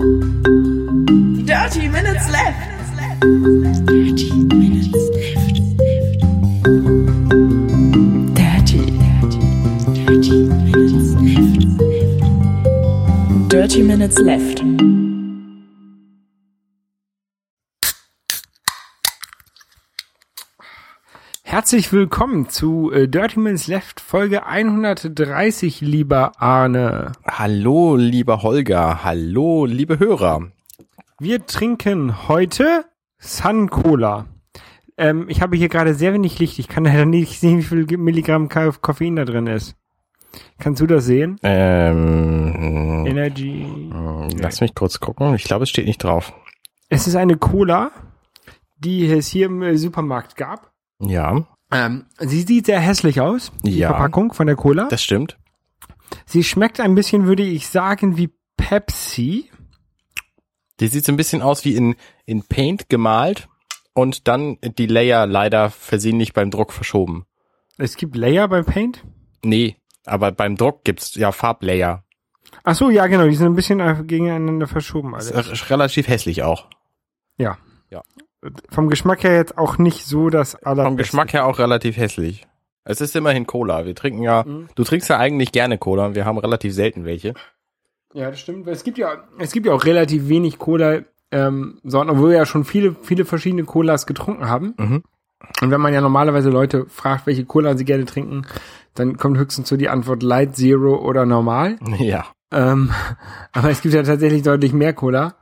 Dirty Minutes Left. Dirty Minutes Left. Dirty. Dirty Minutes Left. Dirty Minutes Left. Herzlich willkommen zu äh, Dirty Minutes Left Folge 130, lieber Arne. Hallo, lieber Holger. Hallo, liebe Hörer. Wir trinken heute Sun Cola. Ähm, ich habe hier gerade sehr wenig Licht. Ich kann leider nicht sehen, wie viel Milligramm Ka- Koffein da drin ist. Kannst du das sehen? Ähm, Energy. lass mich kurz gucken. Ich glaube, es steht nicht drauf. Es ist eine Cola, die es hier im äh, Supermarkt gab. Ja, Ähm, sie sieht sehr hässlich aus, die Ja. Verpackung von der Cola. das stimmt. Sie schmeckt ein bisschen, würde ich sagen, wie Pepsi. Die sieht so ein bisschen aus wie in, in Paint gemalt und dann die Layer leider versehentlich beim Druck verschoben. Es gibt Layer beim Paint. Nee, aber beim Druck gibt's ja Farblayer. Ach so, ja, genau, die sind ein bisschen gegeneinander verschoben. Ist Also, r- relativ hässlich auch. ja. Ja. Vom Geschmack her jetzt auch nicht so das aller. Vom Geschmack her auch relativ hässlich. Es ist immerhin Cola. Wir trinken ja, du trinkst ja eigentlich gerne Cola und wir haben relativ selten welche. Ja, das stimmt. Es gibt ja, es gibt ja auch relativ wenig Cola, ähm, Sorten, obwohl wir ja schon viele, viele verschiedene Colas getrunken haben. Mhm. Und wenn man ja normalerweise Leute fragt, welche Cola sie gerne trinken, dann kommt höchstens so die Antwort Light, Zero oder Normal. Ja. Ähm, aber es gibt ja tatsächlich deutlich mehr Cola.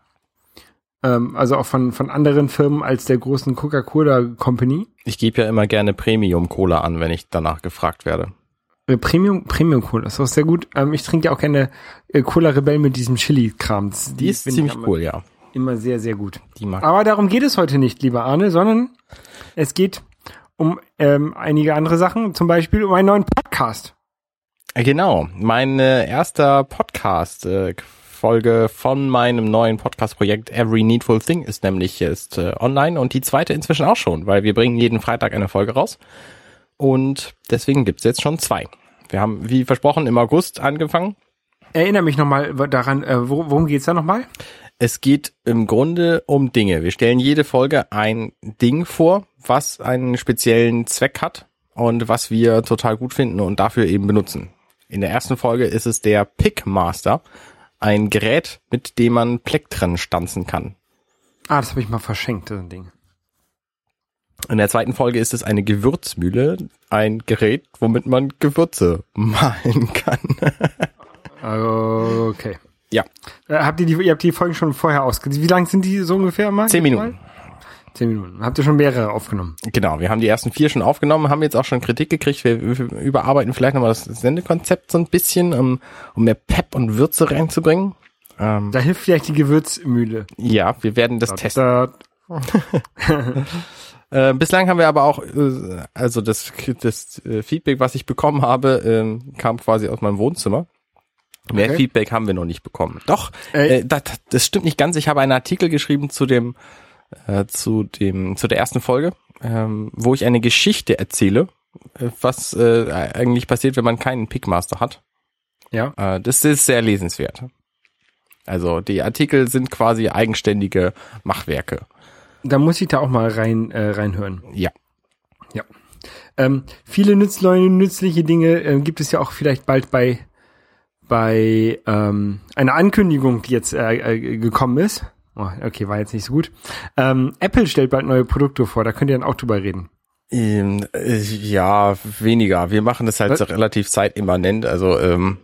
Ähm, also auch von, von anderen Firmen als der großen Coca-Cola Company. Ich gebe ja immer gerne Premium Cola an, wenn ich danach gefragt werde. Äh, Premium, Premium Cola, ist auch sehr gut. Ähm, ich trinke ja auch gerne äh, Cola Rebell mit diesem Chili-Kram. Das- Die ist ziemlich cool, ja. Immer sehr, sehr gut. Die mag Aber darum geht es heute nicht, lieber Arne, sondern es geht um ähm, einige andere Sachen, zum Beispiel um einen neuen Podcast. Äh, Genau, mein äh, erster Podcast äh, Folge von meinem neuen Podcast-Projekt Every Needful Thing ist nämlich jetzt äh, online und die zweite inzwischen auch schon, weil wir bringen jeden Freitag eine Folge raus und deswegen gibt's jetzt schon zwei. Wir haben, wie versprochen, im August angefangen. Erinnere mich nochmal daran, äh, wo, worum geht's da nochmal? Es geht im Grunde um Dinge. Wir stellen jede Folge ein Ding vor, was einen speziellen Zweck hat und was wir total gut finden und dafür eben benutzen. In der ersten Folge ist es der Pickmaster, ein Gerät, mit dem man Plektren stanzen kann. Ah, das habe ich mal verschenkt, das Ding. In der zweiten Folge ist es eine Gewürzmühle, ein Gerät, womit man Gewürze mahlen kann. Okay. ja, Äh, habt ihr die, ihr habt die Folgen schon vorher ausge... Wie lang sind die so ungefähr mal? zehn Minuten. Zehn Minuten. Habt ihr schon mehrere aufgenommen? Genau, wir haben die ersten vier schon aufgenommen, haben jetzt auch schon Kritik gekriegt. Wir überarbeiten vielleicht nochmal das Sendekonzept so ein bisschen, um, um mehr Pep und Würze reinzubringen. Ähm, Da hilft vielleicht die Gewürzmühle. ja, wir werden das testen. Da, Äh, bislang haben wir aber auch, äh, also das, das äh, Feedback, was ich bekommen habe, ähm, kam quasi aus meinem Wohnzimmer. Mehr Okay. Feedback haben wir noch nicht bekommen. Doch, Äh, äh, das, das stimmt nicht ganz. Ich habe einen Artikel geschrieben zu dem, äh, zu dem, zu der ersten Folge, ähm, wo ich eine Geschichte erzähle, äh, was äh, eigentlich passiert, wenn man keinen Pickmaster hat. ja. Äh, das ist sehr lesenswert. Also die Artikel sind quasi eigenständige Machwerke. Da muss ich da auch mal rein äh, reinhören. Ja. Ja. Ähm, viele nützliche, nützliche Dinge äh, gibt es ja auch vielleicht bald bei bei ähm, einer Ankündigung, die jetzt äh, äh, gekommen ist. Oh, okay, war jetzt nicht so gut. Ähm, Apple stellt bald neue Produkte vor, da könnt ihr dann auch drüber reden. Ähm, äh, ja, weniger. Wir machen das halt Was? relativ zeitimmanent, also ähm,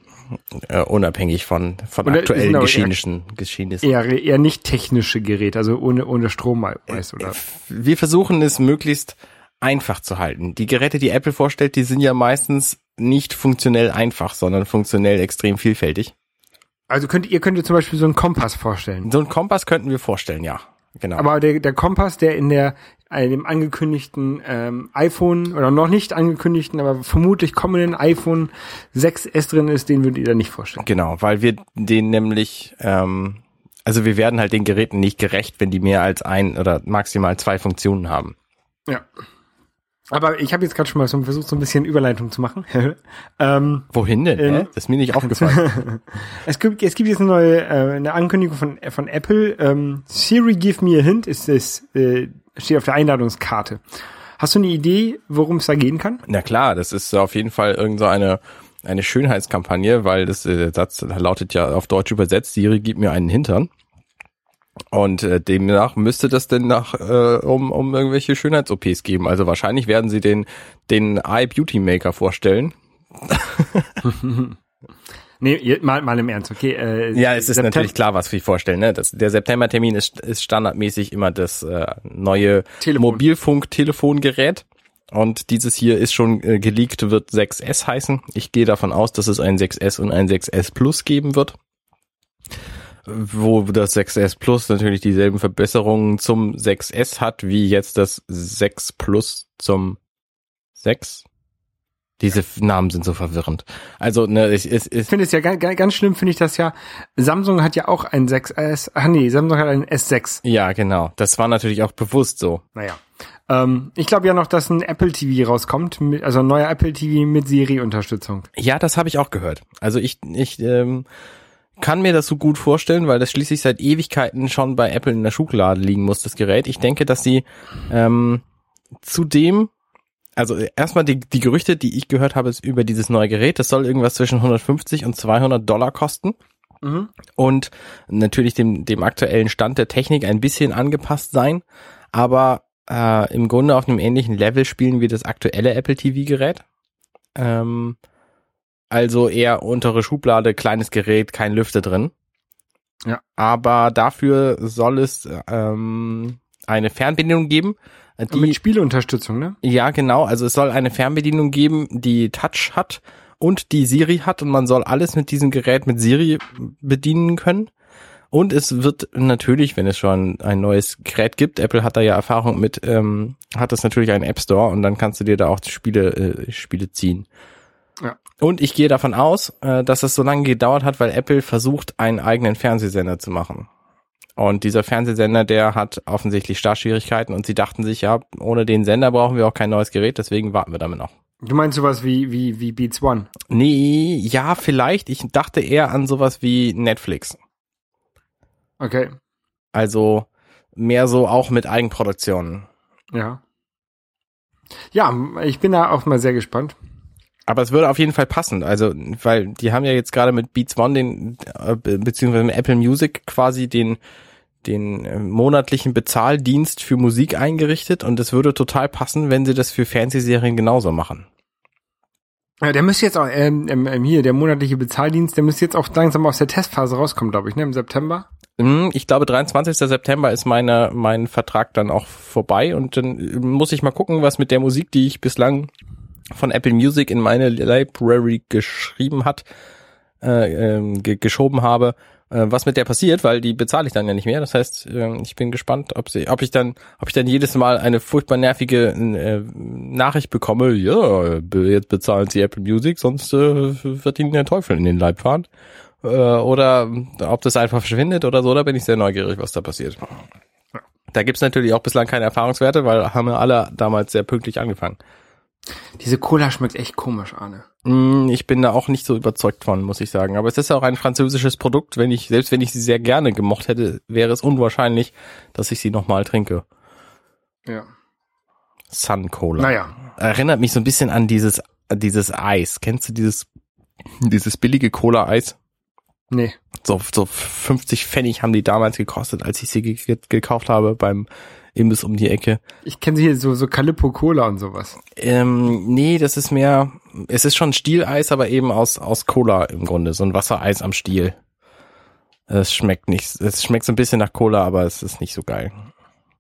äh, unabhängig von, von Oder aktuellen Geschehnissen. Geschehnissen. Eher, eher nicht technische Geräte, also ohne, ohne Strom meist, oder? Wir versuchen es möglichst einfach zu halten. Die Geräte, die Apple vorstellt, die sind ja meistens nicht funktionell einfach, sondern funktionell extrem vielfältig. Also könnt ihr könnt ihr zum Beispiel so einen Kompass vorstellen. So einen Kompass könnten wir vorstellen, ja. Genau. Aber der, der Kompass, der in der äh, dem angekündigten ähm, iPhone oder noch nicht angekündigten, aber vermutlich kommenden iPhone 6S drin ist, den würdet ihr da nicht vorstellen. Genau, weil wir den nämlich, ähm, also wir werden halt den Geräten nicht gerecht, wenn die mehr als ein oder maximal zwei Funktionen haben. Ja. Aber ich habe jetzt gerade schon mal so versucht, so ein bisschen Überleitung zu machen. ähm, Wohin denn? Hä? Das ist mir nicht aufgefallen. es, gibt, es gibt jetzt eine neue äh, eine Ankündigung von, von Apple. Ähm, Siri Give Me a Hint ist es, äh, steht auf der Einladungskarte. Hast du eine Idee, worum es da gehen kann? Na klar, das ist auf jeden Fall irgend so eine, eine Schönheitskampagne, weil das, äh, der Satz lautet ja auf Deutsch übersetzt, Siri gib mir einen Hintern. Und äh, demnach müsste das denn nach äh, um, um irgendwelche Schönheits-OPs geben. Also wahrscheinlich werden sie den, den Eye Beauty Maker vorstellen. Nee, mal, mal im Ernst, okay. Äh, Ja, es ist Septem- natürlich klar, was wir vorstellen. Ne? Das, der September-Termin ist, ist standardmäßig immer das äh, neue Telefon. Mobilfunk-Telefongerät. Und dieses hier ist schon äh, geleakt, wird 6S heißen. Ich gehe davon aus, dass es ein 6S und ein 6S Plus geben wird. Wo das 6S Plus natürlich dieselben Verbesserungen zum 6S hat, wie jetzt das 6 Plus zum 6. Diese Namen sind so verwirrend. Also, ne, ich, Ich es, finde es ja ganz, ganz schlimm, finde ich das ja. Samsung hat ja auch ein 6S. Ach nee, Samsung hat ein S6. Ja, genau. Das war natürlich auch bewusst so. Naja. Ähm, ich glaube ja noch, dass ein Apple TV rauskommt, mit, also ein neuer Apple TV mit Siri-Unterstützung. Ja, das habe ich auch gehört. Also ich, ich ähm, kann mir das so gut vorstellen, weil das schließlich seit Ewigkeiten schon bei Apple in der Schublade liegen muss, das Gerät. Ich denke, dass sie ähm, zudem, also erstmal die, die Gerüchte, die ich gehört habe, ist über dieses neue Gerät. Das soll irgendwas zwischen 150 und 200 Dollar kosten. Mhm. und natürlich dem, dem aktuellen Stand der Technik ein bisschen angepasst sein, aber äh, im Grunde auf einem ähnlichen Level spielen wie das aktuelle Apple TV-Gerät. Ähm, also eher untere Schublade, kleines Gerät, kein Lüfter drin. Ja. Aber dafür soll es ähm, eine Fernbedienung geben, die mit Spieleunterstützung, ne? ja, genau. Also es soll eine Fernbedienung geben, die Touch hat und die Siri hat und man soll alles mit diesem Gerät mit Siri bedienen können. Und es wird natürlich, wenn es schon ein neues Gerät gibt, Apple hat da ja Erfahrung mit, ähm, hat es natürlich einen App Store und dann kannst du dir da auch Spiele, äh, Spiele ziehen. Und ich gehe davon aus, äh, dass es so lange gedauert hat, weil Apple versucht, einen eigenen Fernsehsender zu machen. Und dieser Fernsehsender, der hat offensichtlich Startschwierigkeiten und sie dachten sich, ja, ohne den Sender brauchen wir auch kein neues Gerät, deswegen warten wir damit noch. Du meinst sowas wie, wie, wie Beats One? Nee, ja, vielleicht. Ich dachte eher an sowas wie Netflix. Okay. Also mehr so auch mit Eigenproduktionen. Ja. Ja, ich bin da auch mal sehr gespannt. Aber es würde auf jeden Fall passen, also weil die haben ja jetzt gerade mit Beats One den äh, be- beziehungsweise mit Apple Music quasi den den äh, monatlichen Bezahldienst für Musik eingerichtet und es würde total passen, wenn sie das für Fernsehserien genauso machen. Ja, der müsste jetzt auch, ähm, ähm, ähm, hier, der monatliche Bezahldienst, der müsste jetzt auch langsam aus der Testphase rauskommen, glaube ich, ne, im September. Hm, Ich glaube, 23. September ist meine, mein Vertrag dann auch vorbei und dann äh, muss ich mal gucken, was mit der Musik, die ich bislang von Apple Music in meine Library geschrieben hat, äh, ähm, ge geschoben habe, äh, was mit der passiert, weil die bezahle ich dann ja nicht mehr. Das heißt, äh, ich bin gespannt, ob sie, ob ich dann, ob ich dann jedes Mal eine furchtbar nervige äh, Nachricht bekomme. Ja, jetzt bezahlen Sie Apple Music, sonst äh, wird Ihnen der Teufel in den Leib fahren. Äh, oder ob das einfach verschwindet oder so. Da bin ich sehr neugierig, was da passiert. Da gibt's natürlich auch bislang keine Erfahrungswerte, weil haben wir alle damals sehr pünktlich angefangen. Diese Cola schmeckt echt komisch, Arne. Mm, Ich bin da auch nicht so überzeugt von, muss ich sagen. Aber es ist auch ein französisches Produkt. Wenn ich, selbst wenn ich sie sehr gerne gemocht hätte, wäre es unwahrscheinlich, dass ich sie nochmal trinke. Ja. Sun Cola. Naja. Erinnert mich so ein bisschen an dieses, an dieses Eis. Kennst du dieses, dieses billige Cola-Eis? Nee. So, so 50 Pfennig haben die damals gekostet, als ich sie ge ge gekauft habe beim Imbiss um die Ecke. Ich kenne sie hier so, so Calippo Cola und sowas. Ähm, nee, das ist mehr, es ist schon Stieleis, aber eben aus, aus Cola im Grunde, so ein Wassereis am Stiel. Es schmeckt nicht, es schmeckt so ein bisschen nach Cola, aber es ist nicht so geil.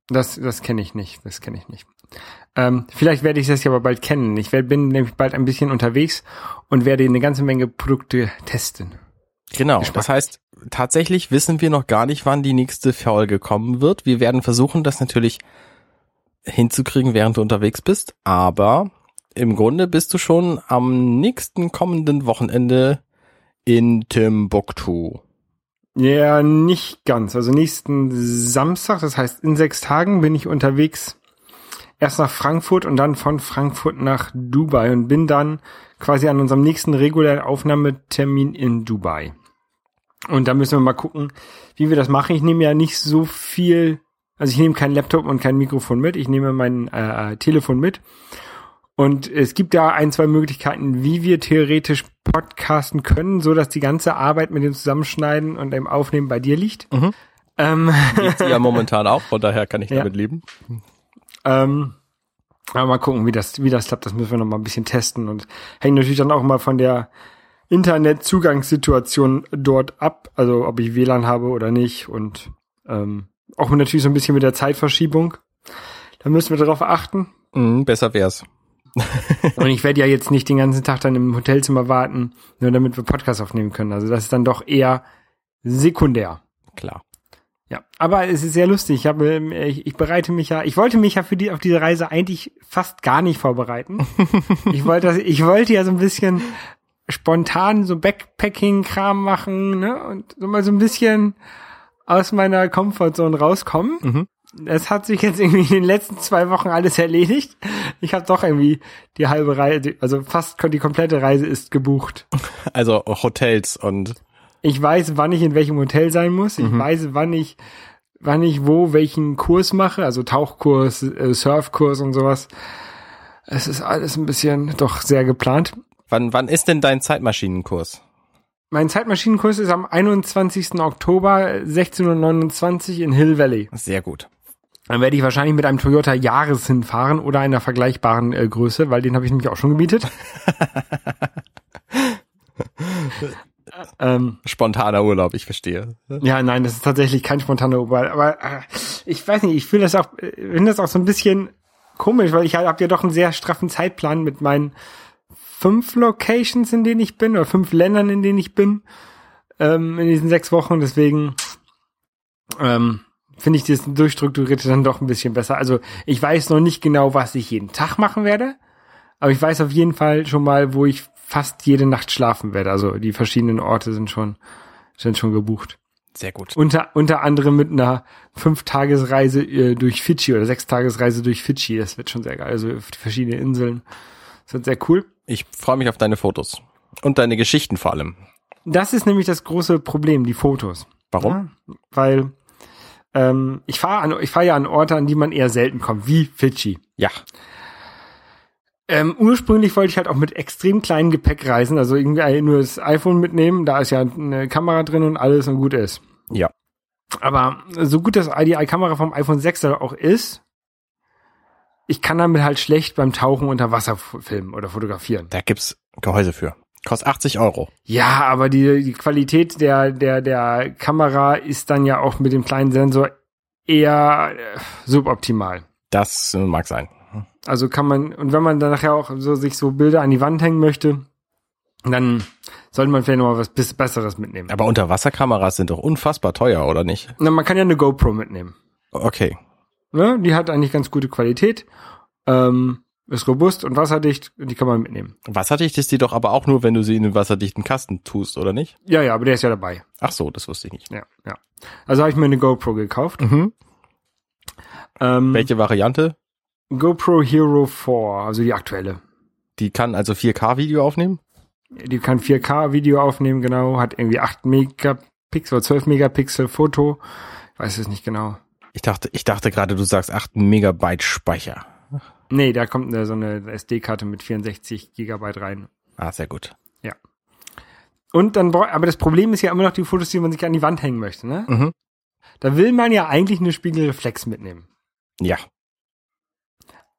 Das, das kenne ich nicht. Das kenne ich nicht. Ähm, vielleicht werde ich das ja aber bald kennen. Ich werd, bin nämlich bald ein bisschen unterwegs und werde eine ganze Menge Produkte testen. Genau, Geschmack. das heißt, tatsächlich wissen wir noch gar nicht, wann die nächste Folge kommen wird. Wir werden versuchen, das natürlich hinzukriegen, während du unterwegs bist, aber im Grunde bist du schon am nächsten kommenden Wochenende in Timbuktu. Ja, nicht ganz. Also nächsten Samstag, das heißt in sechs Tagen bin ich unterwegs erst nach Frankfurt und dann von Frankfurt nach Dubai und bin dann quasi an unserem nächsten regulären Aufnahmetermin in Dubai. Und da müssen wir mal gucken, wie wir das machen. Ich nehme ja nicht so viel, also ich nehme kein Laptop und kein Mikrofon mit, ich nehme mein äh, Telefon mit. Und es gibt da ein, zwei Möglichkeiten, wie wir theoretisch podcasten können, so dass die ganze Arbeit mit dem Zusammenschneiden und dem Aufnehmen bei dir liegt. Mhm. Ähm, Liegt sie ja momentan auch, von daher kann ich Ja. damit leben. ähm, aber mal gucken, wie das, wie das klappt. Das müssen wir noch mal ein bisschen testen und hängt natürlich dann auch mal von der Internetzugangssituation dort ab, also ob ich WLAN habe oder nicht und ähm, auch natürlich so ein bisschen mit der Zeitverschiebung. Da müssen wir darauf achten. Mhm, besser wär's. Und ich werde ja jetzt nicht den ganzen Tag dann im Hotelzimmer warten, nur damit wir Podcast aufnehmen können. Also das ist dann doch eher sekundär. Klar. Ja, aber es ist sehr lustig. Ich habe, ich, ich bereite mich ja, ich wollte mich ja für die auf diese Reise eigentlich fast gar nicht vorbereiten. ich wollte, ich wollte ja so ein bisschen spontan so Backpacking-Kram machen, ne, und so mal so ein bisschen aus meiner Comfortzone rauskommen. Mhm. Es hat sich jetzt irgendwie in den letzten zwei Wochen alles erledigt. Ich habe doch irgendwie die halbe Reise, also fast die komplette Reise ist gebucht. Also Hotels und Ich weiß, wann ich in welchem Hotel sein muss. Ich weiß, wann ich, wann ich wo welchen Kurs mache, also Tauchkurs, äh, Surfkurs und sowas. Es ist alles ein bisschen doch sehr geplant. Wann, wann ist denn dein Zeitmaschinenkurs? Mein Zeitmaschinenkurs ist am 21. Oktober 16.29 Uhr in Hill Valley. Sehr gut. Dann werde ich wahrscheinlich mit einem Toyota Yaris hinfahren oder einer vergleichbaren äh, Größe, weil den habe ich nämlich auch schon gemietet. ähm, Spontaner Urlaub, ich verstehe. Ja, nein, das ist tatsächlich kein spontaner Ober. Aber äh, ich weiß nicht, ich fühle das auch, äh, finde das auch so ein bisschen komisch, weil ich habe ja doch einen sehr straffen Zeitplan mit meinen fünf Locations, in denen ich bin, oder fünf Ländern, in denen ich bin, ähm, in diesen sechs Wochen. Deswegen ähm, finde ich das durchstrukturierte dann doch ein bisschen besser. Also ich weiß noch nicht genau, was ich jeden Tag machen werde, aber ich weiß auf jeden Fall schon mal, wo ich fast jede Nacht schlafen werde. Also die verschiedenen Orte sind schon sind schon gebucht. Sehr gut. Unter, unter anderem mit einer Fünf-Tagesreise äh, durch Fidschi oder Sechs-Tagesreise durch Fidschi. Das wird schon sehr geil. Also verschiedenen Inseln. Das wird sehr cool. Ich freue mich auf deine Fotos. Und deine Geschichten vor allem. Das ist nämlich das große Problem, die Fotos. Warum? Ja, weil ähm, ich fahre ich fahre ja an Orte, an die man eher selten kommt, wie Fidschi. Ja. Ähm, ursprünglich wollte ich halt auch mit extrem kleinem Gepäck reisen, also irgendwie nur das iPhone mitnehmen, da ist ja eine Kamera drin und alles und gut ist. Ja. Aber so gut das die Kamera vom iPhone 6 da auch ist, ich kann damit halt schlecht beim Tauchen unter Wasser filmen oder fotografieren. Da gibt's Gehäuse für. Kostet 80 Euro. Ja, aber die, die Qualität der, der, der Kamera ist dann ja auch mit dem kleinen Sensor eher äh, suboptimal. Das äh, mag sein. Also kann man, und wenn man dann nachher auch so sich so Bilder an die Wand hängen möchte, dann sollte man vielleicht noch mal was Besseres mitnehmen. Aber Unterwasserkameras sind doch unfassbar teuer, oder nicht? Na, man kann ja eine GoPro mitnehmen. Okay. Ne? Die hat eigentlich ganz gute Qualität, ähm, ist robust und wasserdicht und die kann man mitnehmen. Wasserdicht ist die doch aber auch nur, wenn du sie in den wasserdichten Kasten tust, oder nicht? Ja, ja, aber der ist ja dabei. Ach so, das wusste ich nicht. Ja, ja. Also habe ich mir eine GoPro gekauft. Mhm. Ähm, Welche Variante? GoPro Hero 4, also die aktuelle. Die kann also 4K-Video aufnehmen? Die kann 4K-Video aufnehmen, genau, hat irgendwie 8 Megapixel oder 12 Megapixel Foto. Ich weiß es nicht genau. Ich dachte, ich dachte gerade, du sagst 8 Megabyte Speicher. Nee, da kommt so eine SD-Karte mit 64 Gigabyte rein. Ah, sehr gut. Und dann aber das Problem ist ja immer noch die Fotos, die man sich an die Wand hängen möchte, ne? Mhm. Da will man ja eigentlich eine Spiegelreflex mitnehmen. Ja.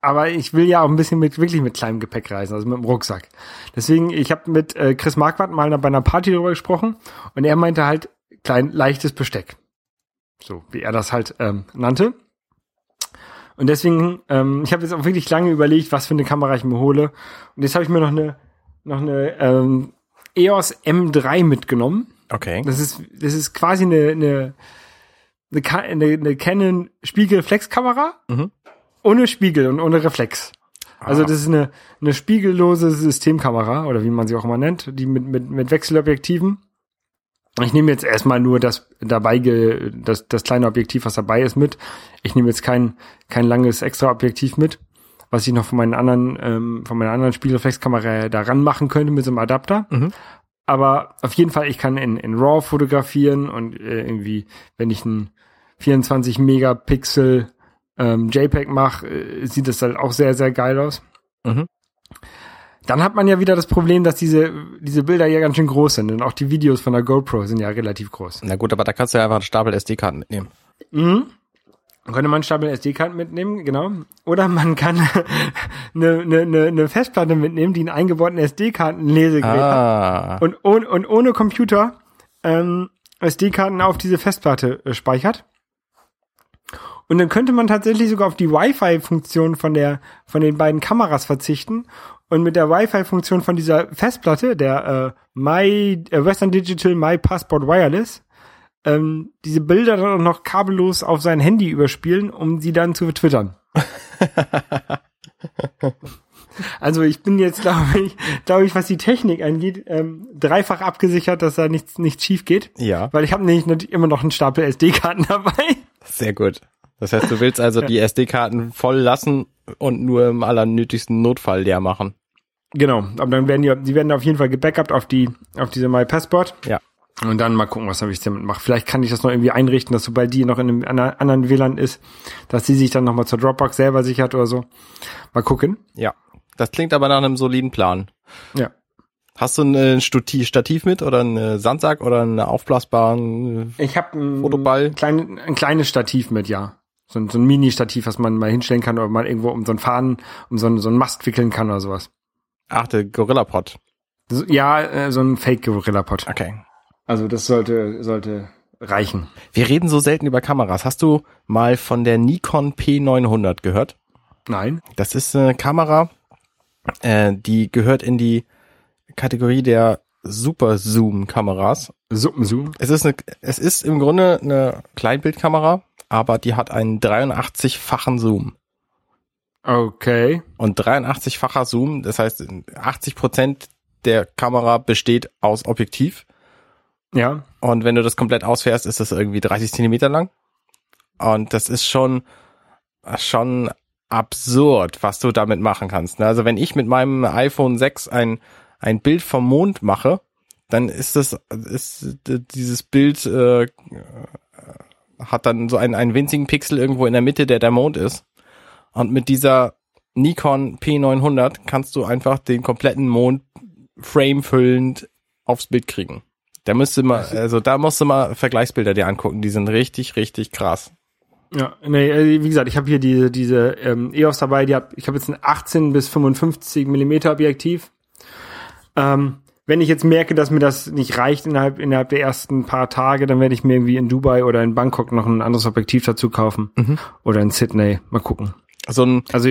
Aber ich will ja auch ein bisschen mit wirklich mit kleinem Gepäck reisen, also mit dem Rucksack. Deswegen, ich habe mit äh, Chris Marquardt mal bei einer Party darüber gesprochen und er meinte halt klein leichtes Besteck, so wie er das halt ähm, nannte. Und deswegen, ähm, ich habe jetzt auch wirklich lange überlegt, was für eine Kamera ich mir hole. Und jetzt habe ich mir noch eine noch eine ähm, EOS M3 mitgenommen. Okay. Das ist das ist quasi eine eine eine, eine, eine Canon Spiegelreflexkamera Mhm. ohne Spiegel und ohne Reflex. Also Ah. das ist eine, eine spiegellose Systemkamera oder wie man sie auch immer nennt, die mit, mit, mit Wechselobjektiven. Ich nehme jetzt erstmal nur das dabei, ge, das, das kleine Objektiv, was dabei ist, mit. Ich nehme jetzt kein, kein langes extra Objektiv mit. was ich noch von meinen anderen, ähm, von meiner anderen Spielreflexkamera da ranmachen könnte mit so einem Adapter. Mhm. Aber auf jeden Fall, ich kann in, in RAW fotografieren und äh, irgendwie, wenn ich ein 24 Megapixel ähm, JPEG mache, äh, sieht das halt auch sehr, sehr geil aus. Mhm. Dann hat man ja wieder das Problem, dass diese, diese Bilder ja ganz schön groß sind und auch die Videos von der GoPro sind ja relativ groß. Na gut, aber da kannst du ja einfach einen Stapel SD-Karten mitnehmen. Mhm. Dann könnte man einen Stapel SD-Karten mitnehmen, genau. Oder man kann eine, eine, eine, eine Festplatte mitnehmen, die einen eingebauten SD-Karten-Lesegerät hat. Ah. Und, ohne, und ohne Computer ähm, SD-Karten auf diese Festplatte äh, speichert. Und dann könnte man tatsächlich sogar auf die Wi-Fi-Funktion von der von den beiden Kameras verzichten und mit der Wi-Fi-Funktion von dieser Festplatte, der äh, My äh, Western Digital My Passport Wireless, ähm, diese Bilder dann auch noch kabellos auf sein Handy überspielen, um sie dann zu twittern. Also ich bin jetzt, glaube ich, glaube ich, was die Technik angeht, ähm, dreifach abgesichert, dass da nichts, nichts schief geht. Ja, Weil ich habe nämlich natürlich immer noch einen Stapel SD-Karten dabei. sehr gut. Das heißt, du willst also die SD-Karten voll lassen und nur im allernötigsten Notfall leer machen. Genau, aber dann werden die, die werden auf jeden Fall gebackupt auf die, auf diese My Passport. Ja. Und dann mal gucken, was ich damit mache. Vielleicht kann ich das noch irgendwie einrichten, dass sobald die noch in einem ander- anderen WLAN ist, dass sie sich dann nochmal zur Dropbox selber sichert oder so. Mal gucken. Ja. Das klingt aber nach einem soliden Plan. Ja. Hast du ein Stati- Stativ mit oder einen Sandsack oder einen aufblasbaren? Ich habe ein, Fotoball? klein, ein kleines Stativ mit, ja. So ein, so ein Mini-Stativ, was man mal hinstellen kann oder mal irgendwo um so einen Faden, um so einen, so einen Mast wickeln kann oder sowas. Ach, der Gorilla-Pod. So, ja, äh, so ein Fake-Gorilla-Pod. Okay. Also das sollte, sollte reichen. Wir reden so selten über Kameras. Hast du mal von der Nikon P900 gehört? Nein? Das ist eine Kamera, äh, die gehört in die Kategorie der Super Zoom Kameras. Suppenzoom? Es ist eine, es ist im Grunde eine Kleinbildkamera, aber die hat einen 83-fachen Zoom. Okay. Und 83-facher Zoom, das heißt 80 Prozent der Kamera besteht aus Objektiv. Ja. Und wenn du das komplett ausfährst, ist das irgendwie 30 Zentimeter lang. Und das ist schon, schon absurd, was du damit machen kannst. ne? Also wenn ich mit meinem iPhone 6 ein, ein Bild vom Mond mache, dann ist das, ist dieses Bild, äh, hat dann so einen, einen winzigen Pixel irgendwo in der Mitte, der der Mond ist. Und mit dieser Nikon P900 kannst du einfach den kompletten Mond framefüllend aufs Bild kriegen. Da müsste mal, also da musst du mal Vergleichsbilder dir angucken, die sind richtig, richtig krass. Ja, nee, äh, wie gesagt, ich habe hier diese diese ähm, EOS dabei, die hat, ich habe jetzt ein 18 bis 55 Millimeter Objektiv. Ähm, wenn ich jetzt merke, dass mir das nicht reicht innerhalb innerhalb der ersten paar Tage, dann werde ich mir irgendwie in Dubai oder in Bangkok noch ein anderes Objektiv dazu kaufen oder in Sydney. Mal gucken. So ein, Also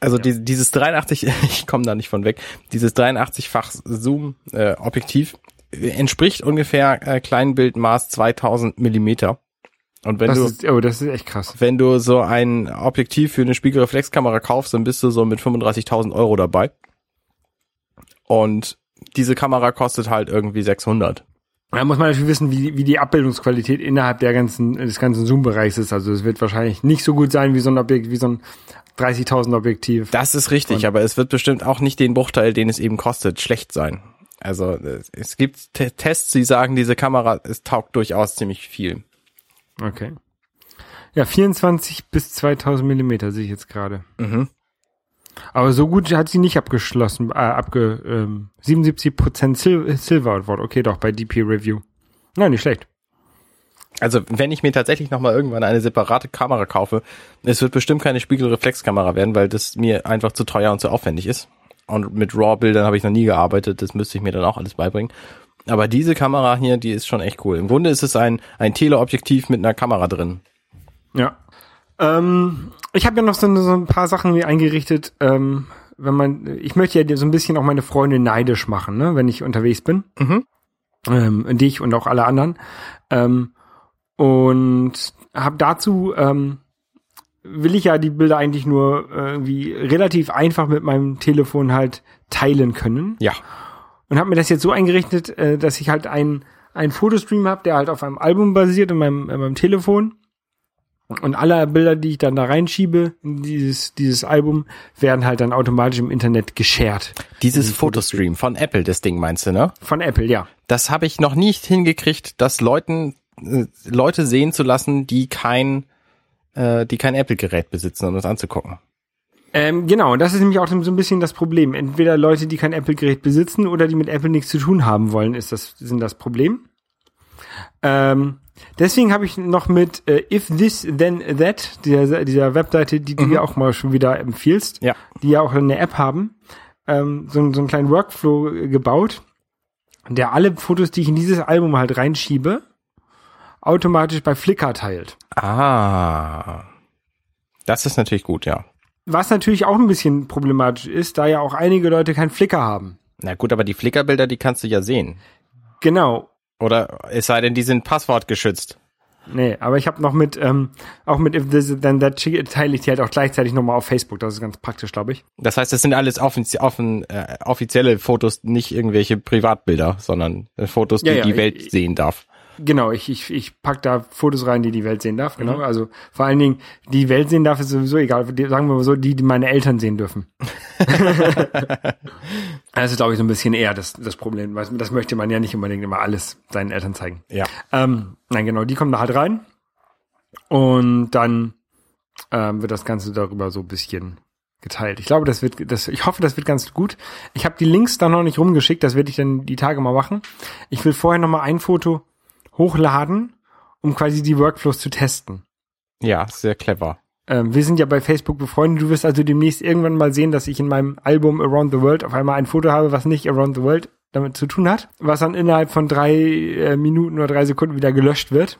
also die, dieses 83, ich komme da nicht von weg, dieses 83-fach Zoom-Objektiv entspricht ungefähr äh, Kleinbildmaß 2000 Millimeter. Und wenn das du ist, oh, das ist echt krass. wenn du so ein Objektiv für eine Spiegelreflexkamera kaufst, dann bist du so mit 35.000 Euro dabei. Und diese Kamera kostet halt irgendwie 600. Da muss man natürlich wissen, wie, wie die Abbildungsqualität innerhalb der ganzen, des ganzen Zoom-Bereichs ist. Also es wird wahrscheinlich nicht so gut sein wie so ein Objekt, wie so ein 30.000 Objektiv. Das ist richtig, aber es wird bestimmt auch nicht den Bruchteil, den es eben kostet, schlecht sein. Also äh, es gibt Te- Tests, die sagen, diese Kamera, es taugt durchaus ziemlich viel. Okay. Ja, 24 bis 2000 Millimeter sehe ich jetzt gerade. Mhm. Aber so gut hat sie nicht abgeschlossen, äh, abge, ähm, 77 Sil Silver Award. Okay, doch, bei DP Review. Nein, nicht schlecht. Also wenn ich mir tatsächlich nochmal irgendwann eine separate Kamera kaufe, es wird bestimmt keine Spiegelreflexkamera werden, weil das mir einfach zu teuer und zu aufwendig ist. Und mit RAW-Bildern habe ich noch nie gearbeitet, das müsste ich mir dann auch alles beibringen. Aber diese Kamera hier, die ist schon echt cool. Im Grunde ist es ein, ein Teleobjektiv mit einer Kamera drin. Ja. Ähm, ich habe ja noch so, so ein paar Sachen mir eingerichtet, ähm, wenn man, ich möchte ja so ein bisschen auch meine Freunde neidisch machen, ne, wenn ich unterwegs bin. Mhm. Ähm, dich und auch alle anderen. Ähm, und habe dazu ähm, will ich ja die Bilder eigentlich nur irgendwie relativ einfach mit meinem Telefon halt teilen können Ja. und habe mir das jetzt so eingerichtet, äh, dass ich halt einen einen Fotostream habe, der halt auf einem Album basiert in meinem, in meinem Telefon Und alle Bilder, die ich dann da reinschiebe in dieses, dieses Album, werden halt dann automatisch im Internet geshared. Dieses Fotostream von Apple, das Ding meinst du, ne? Von Apple, ja. Das habe ich noch nicht hingekriegt, das Leuten äh, Leute sehen zu lassen, die kein äh, die kein Apple-Gerät besitzen, um das anzugucken. Ähm, genau, und das ist nämlich auch so ein bisschen das Problem. Entweder Leute, die kein Apple-Gerät besitzen oder die mit Apple nichts zu tun haben wollen, ist das, sind das Problem. Ähm, deswegen habe ich noch mit äh, If This Then That, dieser, dieser Webseite, die du ja auch mal schon wieder empfiehlst, Ja. die ja auch eine App haben, ähm, so, so einen kleinen Workflow äh, gebaut, der alle Fotos, die ich in dieses Album halt reinschiebe, automatisch bei Flickr teilt. Ah. Das ist natürlich gut, ja. Was natürlich auch ein bisschen problematisch ist, da ja auch einige Leute kein Flickr haben. Na gut, aber die Flickr-Bilder, die kannst du ja sehen. Genau. Oder es sei denn, die sind passwortgeschützt. Nee, aber ich habe noch mit, ähm, auch mit If This Then That teile ich die halt auch gleichzeitig nochmal auf Facebook. Das ist ganz praktisch, glaube ich. Das heißt, das sind alles offizi offen, äh, offizielle Fotos, nicht irgendwelche Privatbilder, sondern äh, Fotos, die Ja, die ich- Welt ich- sehen darf. Genau, ich, ich, ich pack da Fotos rein, die die Welt sehen darf. Mhm. Genau. Also vor allen Dingen, die Welt sehen darf, ist sowieso egal. Sagen wir mal so, die, die meine Eltern sehen dürfen. das ist, glaube ich, so ein bisschen eher das, das Problem. weil Das möchte man ja nicht unbedingt immer alles seinen Eltern zeigen. Ja. Ähm, nein, genau, die kommen da halt rein. Und dann ähm, wird das Ganze darüber so ein bisschen geteilt. Ich glaube, das wird, das, ich hoffe, das wird ganz gut. Ich habe die Links da noch nicht rumgeschickt, das werde ich dann die Tage mal machen. Ich will vorher noch mal ein Foto hochladen, um quasi die Workflows zu testen. Ja, sehr clever. Ähm, wir sind ja bei Facebook befreundet. Du wirst also demnächst irgendwann mal sehen, dass ich in meinem Album Around the World auf einmal ein Foto habe, was nicht Around the World damit zu tun hat, was dann innerhalb von drei äh, Minuten oder drei Sekunden wieder gelöscht wird.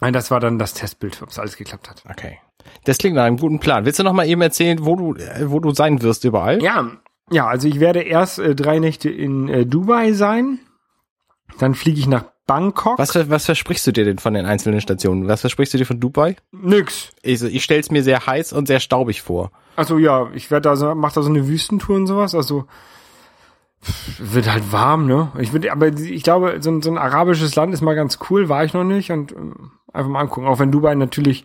Und das war dann das Testbild, ob es alles geklappt hat. Okay. Das klingt nach einem guten Plan. Willst du noch mal eben erzählen, wo du, äh, wo du sein wirst überall? Ja, ja, also ich werde erst äh, drei Nächte in äh, Dubai sein, dann fliege ich nach Bangkok. Was, was versprichst du dir denn von den einzelnen Stationen? Was versprichst du dir von Dubai? Nix. Ich, ich stell's mir sehr heiß und sehr staubig vor. Also ja, ich werde da so, mach da so eine Wüstentour und sowas. Also wird halt warm, ne? Ich würde, aber ich glaube, so ein, so ein arabisches Land ist mal ganz cool, war ich noch nicht und ähm, einfach mal angucken. Auch wenn Dubai natürlich,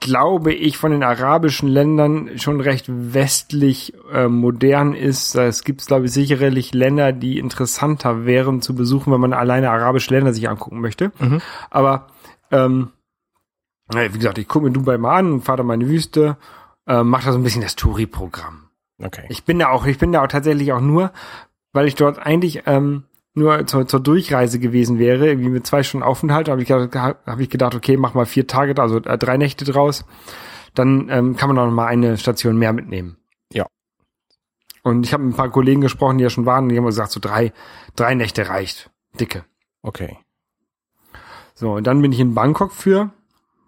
glaube ich, von den arabischen Ländern schon recht westlich äh, modern ist. Es gibt, glaube ich, sicherlich Länder, die interessanter wären zu besuchen, wenn man alleine arabische Länder sich angucken möchte. Aber ähm, wie gesagt, ich gucke mir Dubai mal an, fahre da meine Wüste, äh, mache da so ein bisschen das Touri-Programm. Okay. Ich bin da auch, ich bin da auch tatsächlich auch nur, weil ich dort eigentlich ähm, nur zur, zur Durchreise gewesen wäre, irgendwie mit zwei Stunden Aufenthalt, habe ich, gedacht- hab ich gedacht, okay, mach mal vier Tage, also äh, drei Nächte draus, dann ähm, kann man auch noch mal eine Station mehr mitnehmen. Ja. Und ich habe mit ein paar Kollegen gesprochen, die ja schon waren, die haben gesagt, so drei, drei Nächte reicht, dicke. Okay. So, und dann bin ich in Bangkok für,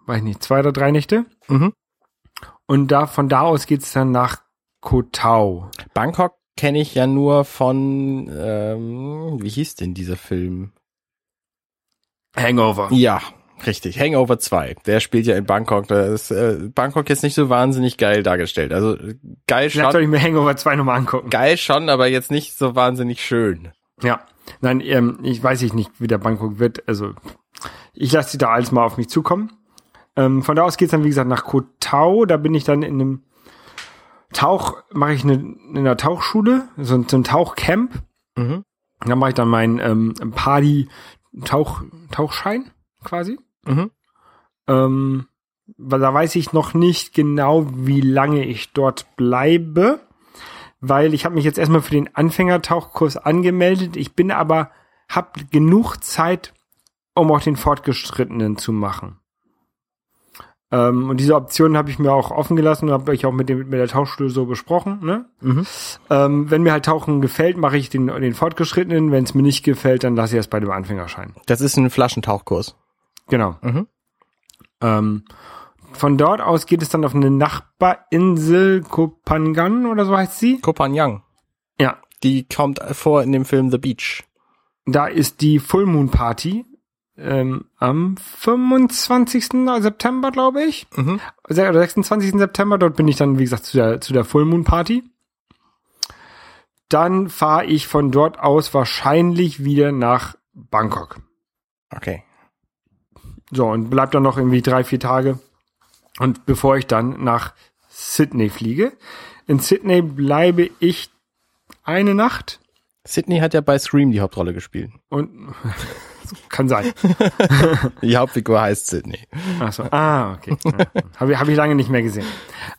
weiß nicht, zwei oder drei Nächte. Mhm. Und da, von da aus geht's dann nach Koh Tao. Bangkok kenne ich ja nur von, ähm, wie hieß denn dieser Film? Hangover. Ja, richtig. Hangover 2. Der spielt ja in Bangkok. Da ist äh, Bangkok jetzt nicht so wahnsinnig geil dargestellt. Also geil Vielleicht soll schon, ich mir Hangover 2 nochmal angucken. geil schon, aber jetzt nicht so wahnsinnig schön. Ja. Nein, ähm, ich weiß ich nicht, wie der Bangkok wird. Also, ich lasse die da alles mal auf mich zukommen. Ähm, von da aus geht's dann, wie gesagt, nach Koh Tao. Da bin ich dann in einem Tauch, mache ich eine, in einer Tauchschule, so, ein- so ein Tauchcamp. Mhm. Da mache ich dann meinen ähm, Party Tauch, Tauchschein quasi. Mhm. Ähm, weil da weiß ich noch nicht genau, wie lange ich dort bleibe, weil ich habe mich jetzt erstmal für den Anfängertauchkurs angemeldet. Ich bin aber habe genug Zeit, um auch den fortgeschrittenen zu machen. Ähm, und diese Option habe ich mir auch offen gelassen und habe ich auch mit dem mit der Tauchschule so besprochen. Ne? Mhm. Ähm, wenn mir halt Tauchen gefällt, mache ich den, den fortgeschrittenen. Wenn es mir nicht gefällt, dann lasse ich es bei dem Anfängerschein. Das ist ein Flaschentauchkurs. Genau. Mhm. Ähm, von dort aus geht es dann auf eine Nachbarinsel, Kopangan oder so heißt sie. Kopanjang. Ja. Die kommt vor in dem Film The Beach. Da ist die Full Moon Party ähm, am 25. September, glaube ich. Mhm. Oder 26. September. Dort bin ich dann, wie gesagt, zu der, zu der Full Moon Party. Dann fahre ich von dort aus wahrscheinlich wieder nach Bangkok. Okay. So, und bleib dann noch irgendwie drei, vier Tage. Und bevor ich dann nach Sydney fliege. In Sydney bleibe ich eine Nacht Sydney hat ja bei Scream die Hauptrolle gespielt. und kann sein. Die Hauptfigur heißt Sydney. Ach so. Ah, okay. Habe ich, hab ich lange nicht mehr gesehen.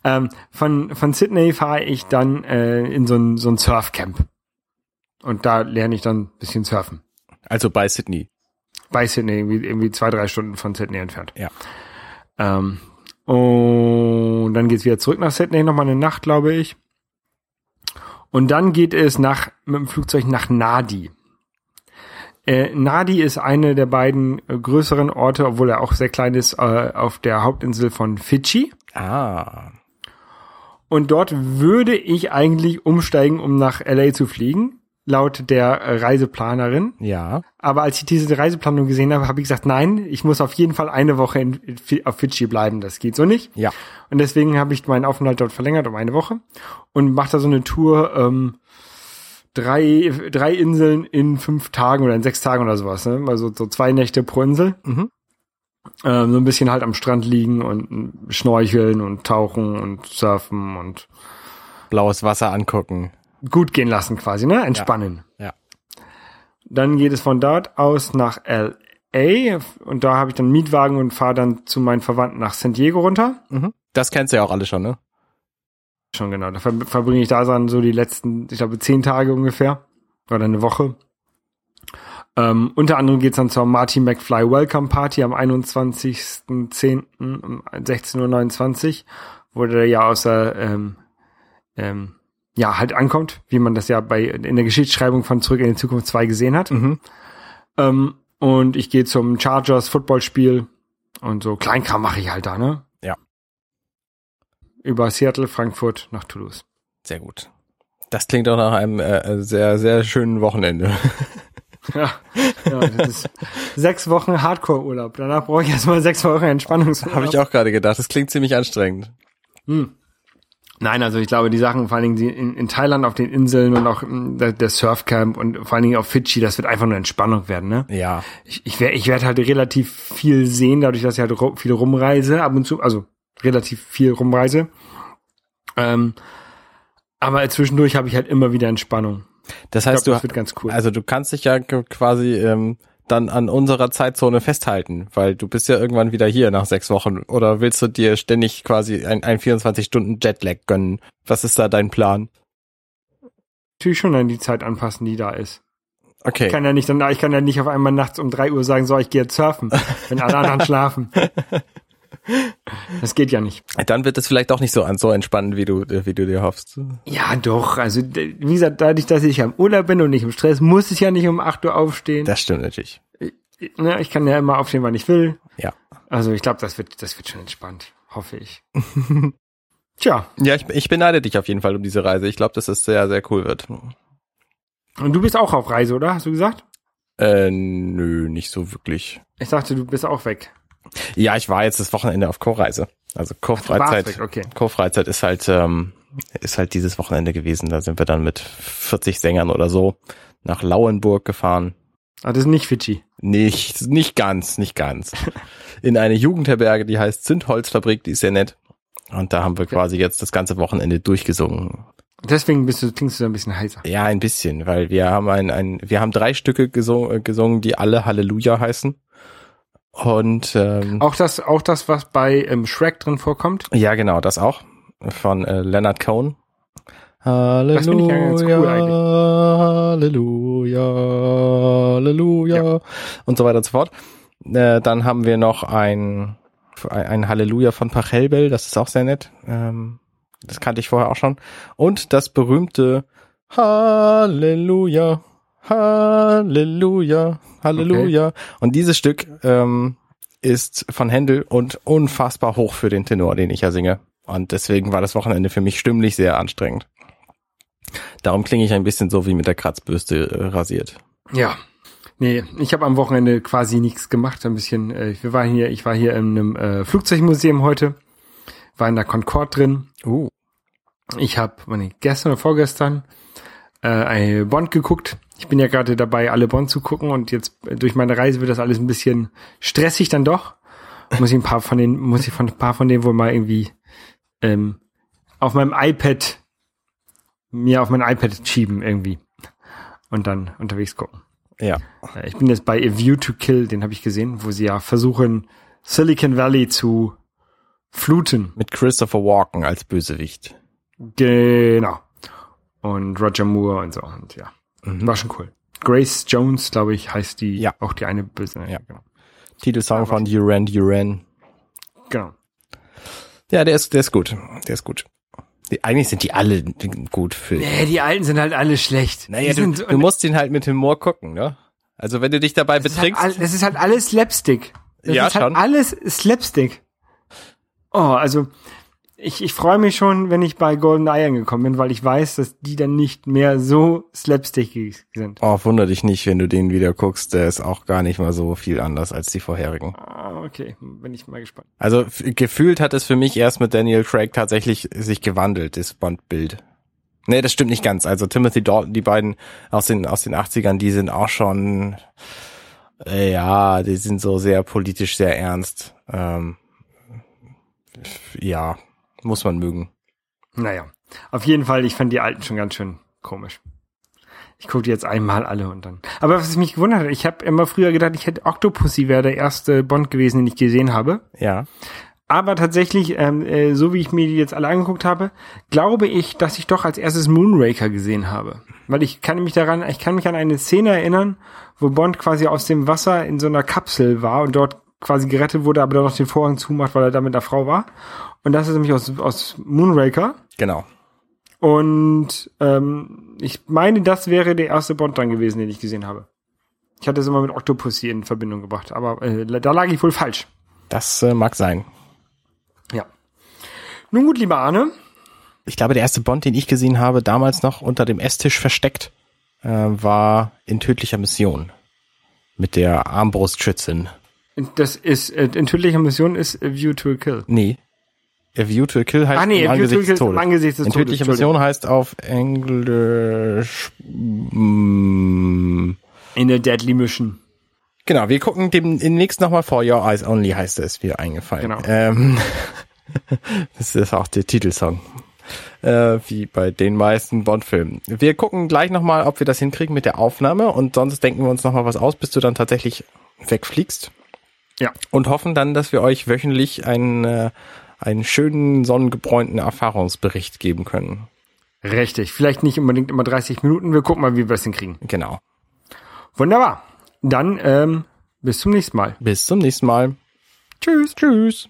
Ähm, von, von Sydney fahre ich dann äh, in so ein, so ein Surfcamp. Und da lerne ich dann ein bisschen surfen. Also bei Sydney. Bei Sydney, irgendwie, irgendwie zwei, drei Stunden von Sydney entfernt. Ja. Ähm, und dann geht's wieder zurück nach Sydney, nochmal eine Nacht, glaube ich. Und dann geht es nach, mit dem Flugzeug nach Nadi. Äh, Nadi ist eine der beiden äh, größeren Orte, obwohl er auch sehr klein ist, äh, auf der Hauptinsel von Fidschi. Ah. Und dort würde ich eigentlich umsteigen, um nach LA zu fliegen, laut der Reiseplanerin. Ja. Aber als ich diese Reiseplanung gesehen habe, habe ich gesagt, nein, ich muss auf jeden Fall eine Woche in, in, auf Fidschi bleiben. Das geht so nicht. Ja. Und deswegen habe ich meinen Aufenthalt dort verlängert um eine Woche und mache da so eine Tour, ähm, drei, drei Inseln in fünf Tagen oder in sechs Tagen oder sowas. Ne? Also so zwei Nächte pro Insel. Mhm. Ähm, so ein bisschen halt am Strand liegen und schnorcheln und tauchen und surfen und Blaues Wasser angucken. gut gehen lassen quasi, ne? Entspannen. Ja. Dann geht es von dort aus nach LA und da habe ich dann Mietwagen und fahre dann zu meinen Verwandten nach San Diego runter. Mhm. Das kennst du ja auch alle schon, ne? Schon genau. Da ver verbringe ich da dann so die letzten, ich glaube, zehn Tage ungefähr. Oder eine Woche. Ähm, unter anderem geht's dann zur Marty McFly Welcome Party am 21.10. um 16.29 Uhr, wo der ja aus der, ähm, ähm, ja, halt ankommt, wie man das ja bei in der Geschichtsschreibung von Zurück in die Zukunft 2 gesehen hat. Mhm. Ähm, und ich gehe zum Chargers Footballspiel und so Kleinkram mache ich halt da, ne? Über Seattle, Frankfurt nach Toulouse. Sehr gut. Das klingt doch nach einem äh, sehr, sehr schönen Wochenende. Ja, ja das ist sechs Wochen Hardcore-Urlaub. Danach brauche ich erstmal sechs Wochen Entspannungsurlaub. Habe ich auch gerade gedacht. Das klingt ziemlich anstrengend. Hm. Nein, also ich glaube, die Sachen, vor allen Dingen die in, in Thailand auf den Inseln und auch mm, der, der Surfcamp und vor allen Dingen auf Fidschi, das wird einfach nur Entspannung werden, ne? Ja. Ich, ich werde ich werd halt relativ viel sehen, dadurch, dass ich halt viel rumreise, ab und zu, also relativ viel rumreise. Ähm, aber zwischendurch habe ich halt immer wieder Entspannung. Das Ich heißt, glaube, das du, wird ganz cool. also du kannst dich ja quasi ähm, dann an unserer Zeitzone festhalten, weil du bist ja irgendwann wieder hier nach sechs Wochen. Oder willst du dir ständig quasi ein, ein 24-Stunden-Jetlag gönnen? Was ist da dein Plan? Natürlich schon an die Zeit anpassen, die da ist. Ich Okay. kann ja nicht dann, ich kann ja nicht auf einmal nachts um drei Uhr sagen, so, ich gehe jetzt surfen, wenn alle anderen schlafen. Das geht ja nicht. Dann wird es vielleicht auch nicht so, so entspannen, wie du, wie du dir hoffst. Ja, doch. Also, wie gesagt, dadurch, dass ich ja im Urlaub bin und nicht im Stress, muss ich ja nicht um 8 Uhr aufstehen. Das stimmt natürlich. Ne, ich kann ja immer aufstehen, wann ich will. Ja. Also, ich glaube, das wird, das wird schon entspannt. Hoffe ich. Tja. Ja, ich, ich beneide dich auf jeden Fall um diese Reise. Ich glaube, dass es sehr, sehr cool wird. Und du bist auch auf Reise, oder? Hast du gesagt? Äh, nö, nicht so wirklich. Ich dachte, du bist auch weg. Ja, ich war jetzt das Wochenende auf Co-Reise. Also Co-Freizeit. okay. Co-Freizeit ist halt, ähm, ist halt dieses Wochenende gewesen. Da sind wir dann mit 40 Sängern oder so nach Lauenburg gefahren. Ah, das ist nicht Fidschi. Nicht, nicht ganz, nicht ganz. In eine Jugendherberge, die heißt Zündholzfabrik, die ist sehr nett. Und da haben wir quasi jetzt das ganze Wochenende durchgesungen. Deswegen bist du, klingst du ein bisschen heiser. Ja, ein bisschen, weil wir haben ein, ein wir haben drei Stücke gesungen, gesungen die alle Halleluja heißen. Und ähm, Auch das, auch das, was bei ähm, Shrek drin vorkommt. ja, genau, das auch von äh, Leonard Cohen. Das finde ich cool eigentlich. Halleluja, Halleluja und so weiter und so fort. Äh, dann haben wir noch ein ein, ein Halleluja von Pachelbel, das ist auch sehr nett. Ähm, das kannte ich vorher auch schon. Und das berühmte Halleluja, Halleluja, Halleluja. Und dieses Stück ähm, ist von Händel und unfassbar hoch für den Tenor, den ich ja singe. Und deswegen war das Wochenende für mich stimmlich sehr anstrengend. Darum klinge ich ein bisschen so wie mit der Kratzbürste äh, rasiert. Ja. Nee, ich habe am Wochenende quasi nichts gemacht. Ein bisschen, äh, wir waren hier, ich war hier in einem äh, Flugzeugmuseum heute, war in der Concorde drin. Uh. Ich habe, meine, gestern oder vorgestern äh, eine Bond geguckt. Ich bin ja gerade dabei, alle Bond zu gucken und jetzt äh, durch meine Reise wird das alles ein bisschen stressig dann doch. muss ich ein paar von den, muss ich von ein paar von denen wohl mal irgendwie ähm, auf meinem iPad mir auf mein iPad schieben irgendwie und dann unterwegs gucken. Ja. Äh, Ich bin jetzt bei A View to Kill, den habe ich gesehen, wo sie ja versuchen Silicon Valley zu fluten. Mit Christopher Walken als Bösewicht. Genau. Und Roger Moore und so und ja, war schon cool. Grace Jones, glaube ich, heißt die, Ja. auch die eine böse. Ja. genau. Titelsong von Duran Duran. genau. Ja, der ist, der ist gut. Der ist gut. Die, eigentlich sind die alle gut für. Nee, die Alten sind halt alle schlecht. Naja, die du, sind, du musst ihn halt mit Humor gucken, ne? Also wenn du dich dabei das, ist halt, betrinkst, all- das ist halt alles Slapstick. Das Ja, ist halt schon. alles Slapstick. Oh, also ich, ich freue mich schon, wenn ich bei Golden Eye angekommen bin, weil ich weiß, dass die dann nicht mehr so slapstickig sind. oh, wunder dich nicht, wenn du den wieder guckst, der ist auch gar nicht mal so viel anders als die vorherigen. Ah, okay, bin ich mal gespannt. Also gefühlt hat es für mich erst mit Daniel Craig tatsächlich sich gewandelt, das Bond-Bild. Nee, das stimmt nicht ganz. Also Timothy Dalton, die beiden aus den, aus den 80ern, die sind auch schon, äh, ja, die sind so sehr politisch, sehr ernst. Ähm, ja, muss man mögen. Naja, auf jeden Fall, ich fand die Alten schon ganz schön komisch. Ich gucke die jetzt einmal alle und dann. Aber was mich gewundert hat, ich habe immer früher gedacht, ich hätte Octopussy wäre der erste Bond gewesen, den ich gesehen habe. Ja. Aber tatsächlich, ähm, äh, so wie ich mir die jetzt alle angeguckt habe, glaube ich, dass ich doch als erstes Moonraker gesehen habe. Weil ich kann mich daran, ich kann mich an eine Szene erinnern, wo Bond quasi aus dem Wasser in so einer Kapsel war und dort quasi gerettet wurde, aber dann noch den Vorhang zumacht, weil er da mit einer Frau war. Und das ist nämlich aus, aus Moonraker. Genau. Und ähm, ich meine, das wäre der erste Bond dann gewesen, den ich gesehen habe. Ich hatte es immer mit Octopussy in Verbindung gebracht, aber äh, da lag ich wohl falsch. Das äh, mag sein. Ja. Nun gut, lieber Arne. Ich glaube, der erste Bond, den ich gesehen habe, damals noch unter dem Esstisch versteckt, äh, war in tödlicher Mission. Mit der Armbrustschützin. Das ist, äh, in tödlicher Mission ist A View to a Kill. Nee. A View to a Kill heißt Ah, nee, im A View to a Angesicht Kill des Todes. Angesicht des in Todes, tödlicher Entschuldigung. Mission heißt auf Englisch mm, In der Deadly Mission. Genau, wir gucken dem demnächst nochmal For Your Eyes Only heißt es wieder eingefallen. Genau. Ähm, das ist auch der Titelsong. Äh, wie bei den meisten Bond-Filmen. Wir gucken gleich nochmal, ob wir das hinkriegen mit der Aufnahme und sonst denken wir uns nochmal was aus, bis du dann tatsächlich wegfliegst. Ja. Und hoffen dann, dass wir euch wöchentlich einen, äh, einen schönen, sonnengebräunten Erfahrungsbericht geben können. Richtig. Vielleicht nicht unbedingt immer 30 Minuten. Wir gucken mal, wie wir es hinkriegen. Genau. Wunderbar. Dann ähm, bis zum nächsten Mal. Bis zum nächsten Mal. Tschüss. Tschüss.